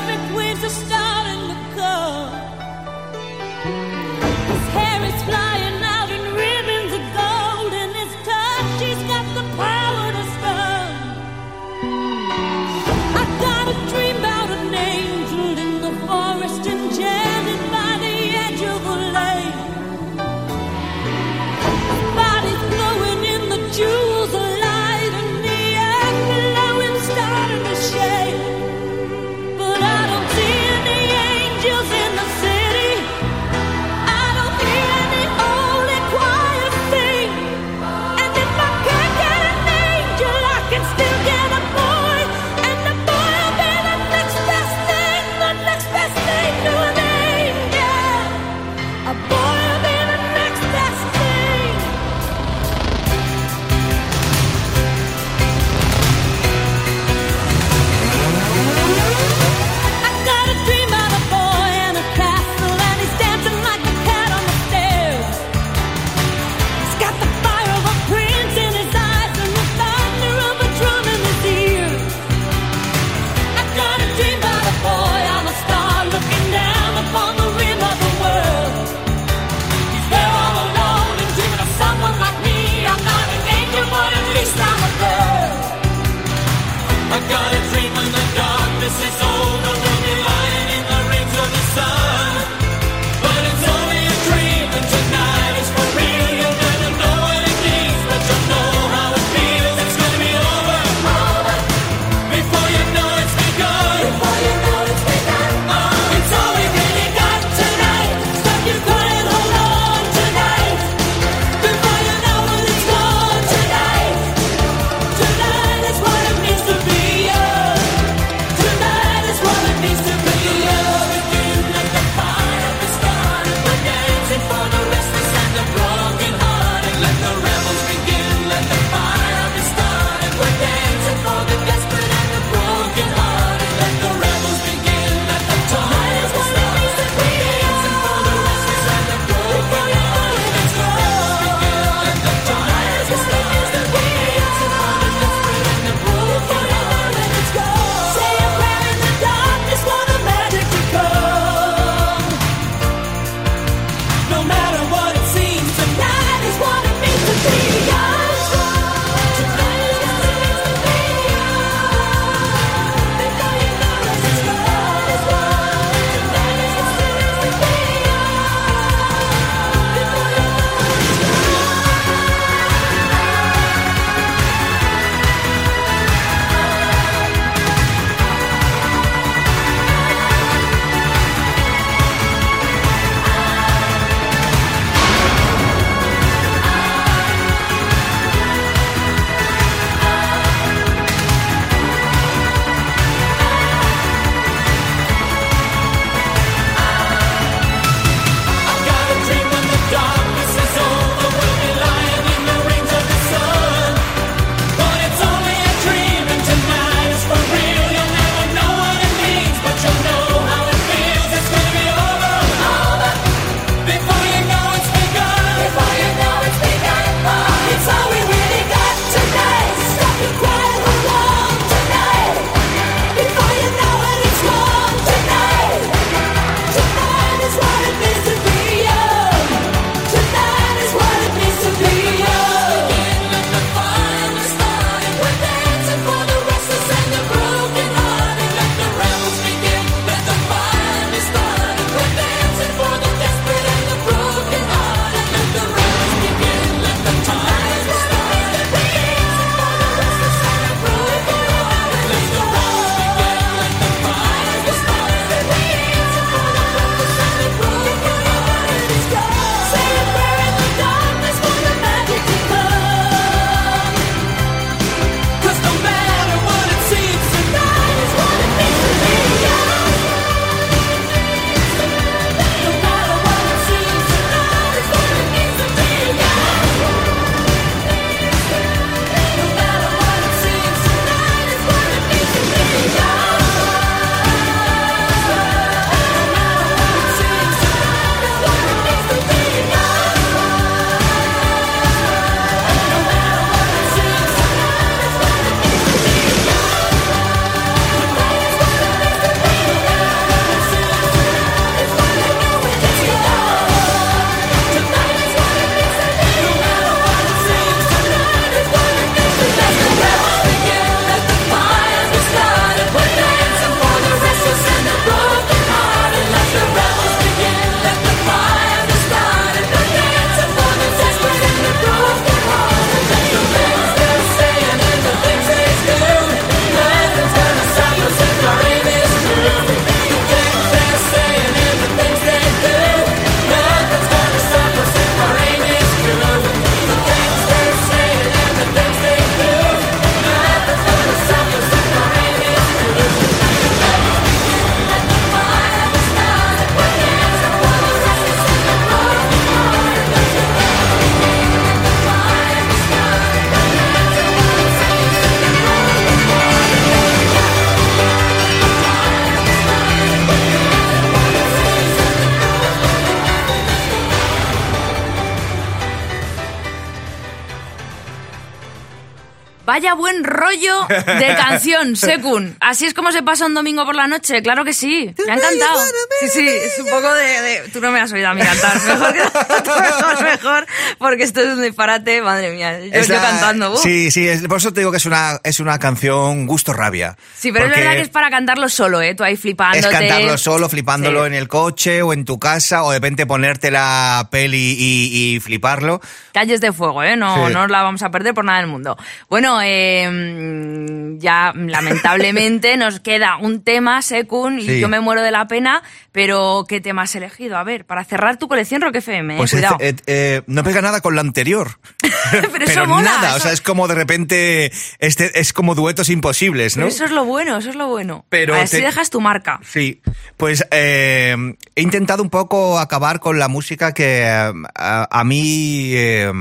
Vaya buen rollo de canción, Sekun. Así es como se pasa un domingo por la noche, claro que sí. Me ha encantado. Sí, sí, es un poco de... de- Tú no me has oído a mí cantar. Mejor, que- mejor, mejor, porque esto es un disparate, madre mía. Yo, Es yo la- cantando. uh. Sí, sí, es- por eso te digo que es una, es una canción gusto rabia. Sí, pero Porque es verdad que es para cantarlo solo, ¿eh? Tú ahí flipándote. Es cantarlo solo, flipándolo Sí. en el coche o en tu casa, o de repente ponerte la peli y, y fliparlo. Calles de fuego, ¿eh? No, Sí. no la vamos a perder por nada del mundo. Bueno, eh, mm, ya lamentablemente nos queda un tema, Sekun, y Sí. yo me muero de la pena, pero ¿qué tema has elegido? A ver, para cerrar tu colección Rock FM, eh, Pues cuidado. es- eh, eh, no pega nada con la anterior. pero eso mola. nada, eso, o sea, es como de repente, este, es como duetos imposibles, pero ¿no? eso es lo bueno, eso es lo bueno. Pero Así te- dejas tu marca. Sí, pues eh, he intentado un poco acabar con la música que eh, a, a mí eh,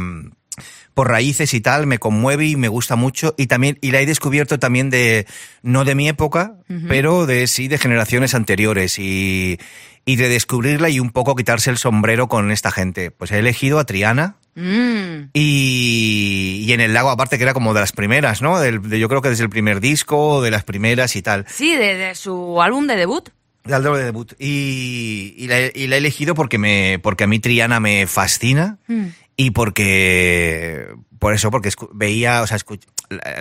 por raíces y tal me conmueve y me gusta mucho y también y la he descubierto también de no de mi época, pero de sí de generaciones anteriores y y de descubrirla y un poco quitarse el sombrero con esta gente. Pues he elegido a Triana. Mm. Y, y en el lago, aparte que era como de las primeras, ¿no? Del- de- yo creo que desde el primer disco, de las primeras y tal. Sí, de, de su álbum de debut. De Aldo de debut. Y, y, la, y la he elegido porque me porque a mí Triana me fascina Mm. Y porque por eso porque veía o sea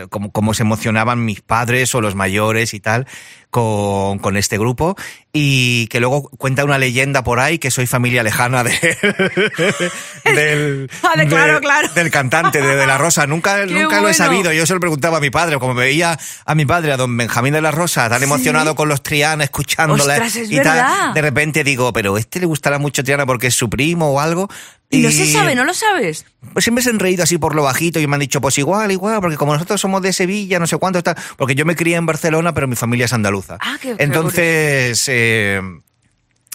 cómo, cómo se emocionaban mis padres o los mayores y tal con, con este grupo y que luego cuenta una leyenda por ahí que soy familia lejana de, del, Vale, claro, de- claro. del cantante de, de la Rosa nunca Qué nunca lo he sabido yo se lo preguntaba a mi padre como veía a mi padre a don Benjamín de la Rosa tan emocionado con los Triana escuchándola Ostras, es y tal, de repente digo, pero este le gustará mucho Triana porque es su primo o algo. Y no se sabe, ¿no lo sabes? Pues siempre se han reído así por lo bajito y me han dicho, pues igual, igual, porque como nosotros somos de Sevilla, no sé cuánto está. Porque yo me crié en Barcelona, pero mi familia es andaluza. Ah, qué- qué Entonces, eh,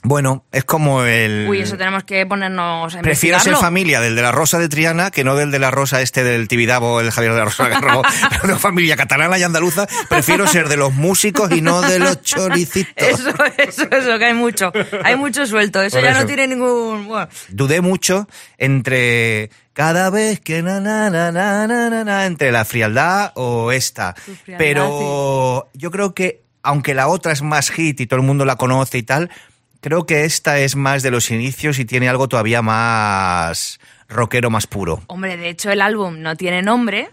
bueno, es como el. Uy, eso tenemos que ponernos a Prefiero ser familia del de la Rosa de Triana que no del de la Rosa este del Tibidabo, el Javier de la Rosa Garro. de familia catalana y andaluza. Prefiero ser de los músicos y no de los choricitos. Eso, eso, eso, que hay mucho. Hay mucho suelto. Eso Por ya eso. no tiene ningún. Bueno, dudé mucho entre cada vez que na na na na na na, na, entre la frialdad o esta. Frialdad, Pero yo creo que aunque la otra es más hit y todo el mundo la conoce y tal, creo que esta es más de los inicios y tiene algo todavía más rockero, más puro. hombre, de hecho, el álbum no tiene nombre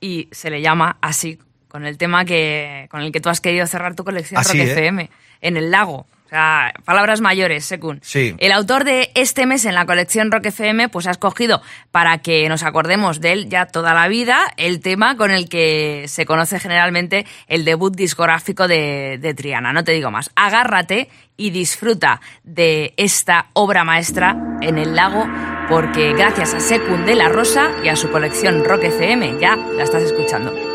y se le llama así, con el tema que con el que tú has querido cerrar tu colección Así, Rock ¿eh? FM, en el lago. O sea, palabras mayores, Sekun. Sí. El autor de este mes en la colección Rock FM, pues ha escogido para que nos acordemos de él ya toda la vida el tema con el que se conoce generalmente el debut discográfico de, de Triana. No te digo más. Agárrate y disfruta de esta obra maestra en el lago, porque gracias a Sekun de la Rosa y a su colección Rock FM ya la estás escuchando.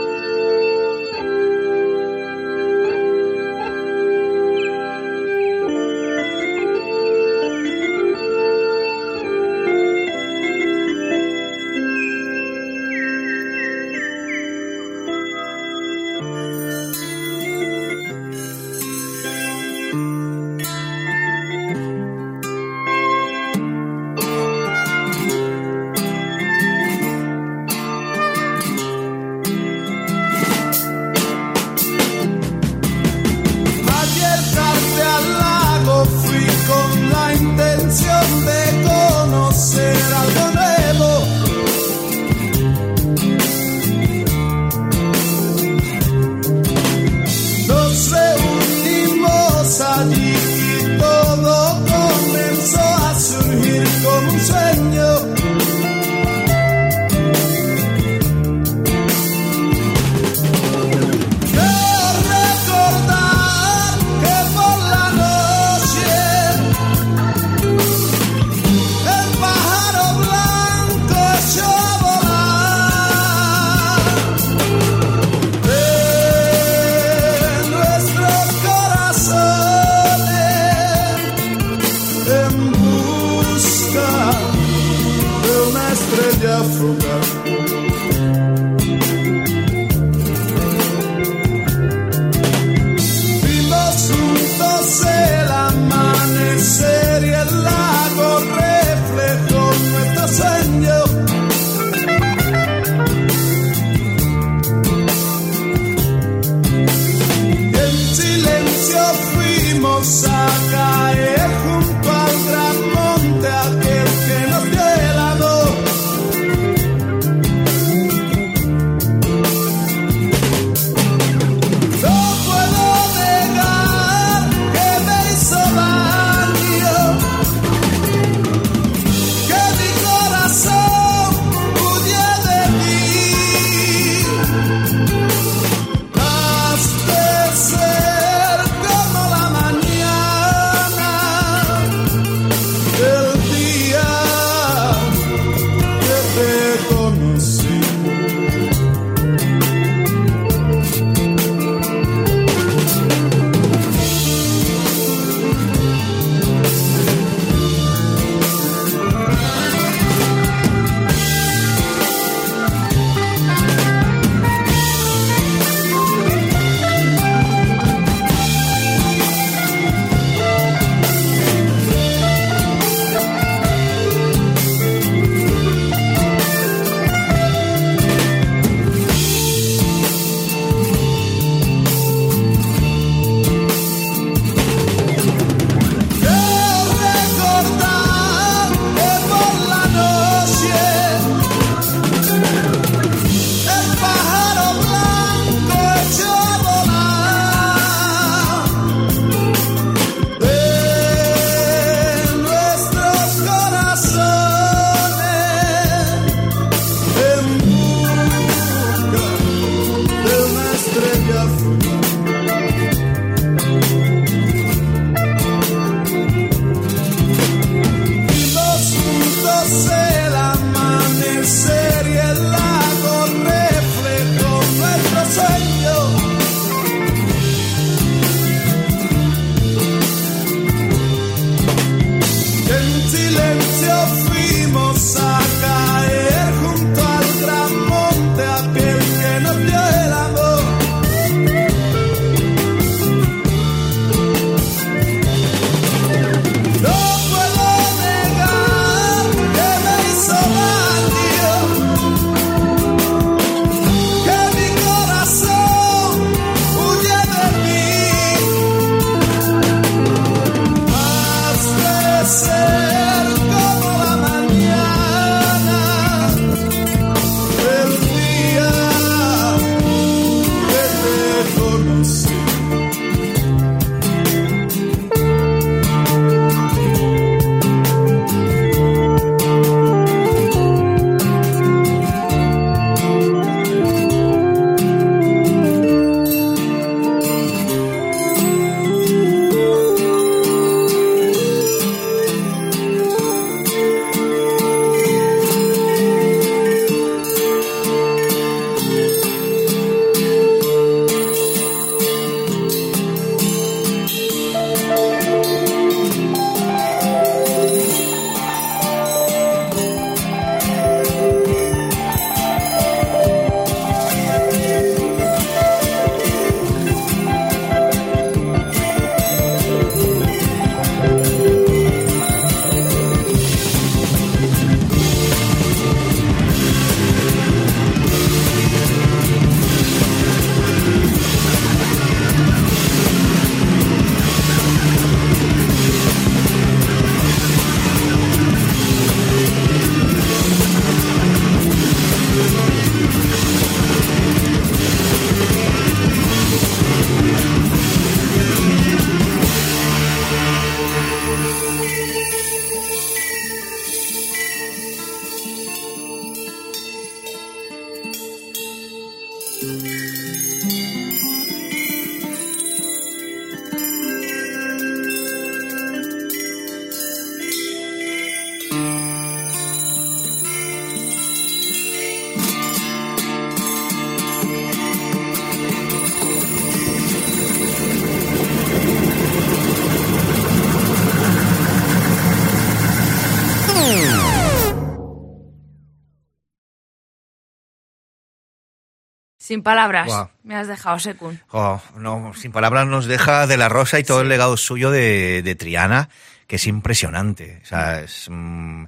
Sin palabras, me has dejado secund. Oh, no, sin palabras nos deja de la Rosa y todo el legado suyo de, de Triana, que es impresionante. O sea, es, mm,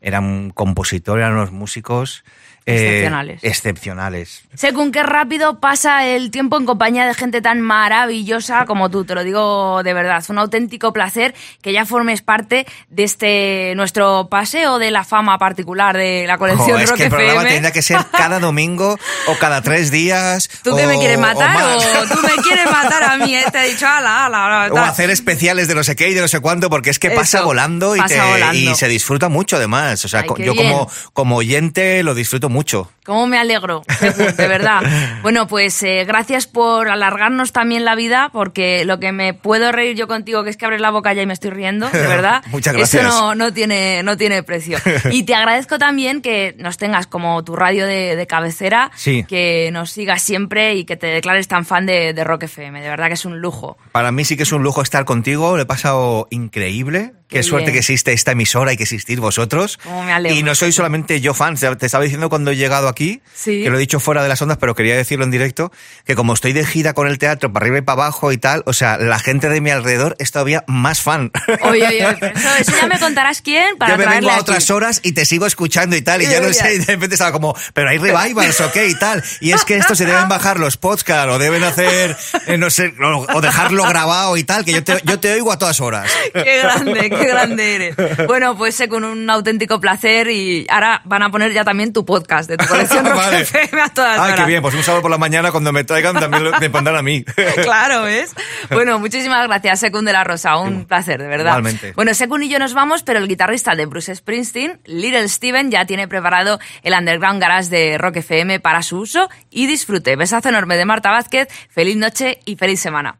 era un compositor, eran unos músicos eh, Excepcionales. excepcionales. Según qué rápido pasa el tiempo en compañía de gente tan maravillosa como tú, te lo digo de verdad. Un auténtico placer que ya formes parte de este nuestro paseo de la fama particular de la colección Oh, es Rock que el programa FM. tendría que ser cada domingo o cada tres días. ¿Tú que o- me quieres matar o o, tú me quieres matar a mí? eh? Te he dicho, ala, ala, ala, O hacer especiales de no sé qué y de no sé cuánto, porque es que pasa Eso, volando, y, pasa te- volando. y se disfruta mucho además. O sea, Ay, yo bien. como, como oyente lo disfruto mucho. ¿Cómo me alegro? De verdad. Bueno, pues eh, gracias por alargarnos también la vida, porque lo que me puedo reír yo contigo, que es que abres la boca ya y me estoy riendo, de verdad. Muchas Eso gracias. no, no, tiene, no tiene precio. Y te agradezco también que nos tengas como tu radio de, de cabecera, Sí. que nos sigas siempre y que te declares tan fan de, de Rock FM. De verdad que es un lujo. Para mí sí que es un lujo estar contigo, lo he pasado increíble. Qué, Qué suerte que existe esta emisora y que existís vosotros. Cómo me alegro. Y no soy solamente yo fan, te estaba diciendo cuando he llegado aquí, Sí. que lo he dicho fuera de las ondas, pero quería decirlo en directo, que como estoy de gira con el teatro para arriba y para abajo y tal, o sea, la gente de mi alrededor es todavía más fan. Oye, oye, eso, eso ya me contarás quién para yo me vengo a aquí. otras horas y te sigo escuchando y tal, y ya no sé, y de repente estaba como, pero hay revivals o qué y tal. Y es que esto se deben bajar los podcasts o deben hacer, eh, no sé, o, o dejarlo grabado y tal, que yo te, yo te oigo a todas horas. Qué grande, qué grande eres. Bueno, pues sé con un auténtico placer y ahora van a poner ya también tu podcast de tu colección Rock Vale. FM a todas Ay, horas. qué bien, pues un sábado por la mañana cuando me traigan también lo- me pondrán a mí. Claro, ¿ves? Bueno, muchísimas gracias, Secund de la Rosa. Un placer, de verdad. Igualmente. Bueno, Secund y yo nos vamos, pero el guitarrista de Bruce Springsteen, Little Steven, ya tiene preparado el Underground Garage de Rock FM para su uso y disfrute. Besazo enorme de Marta Vázquez. Feliz noche y feliz semana.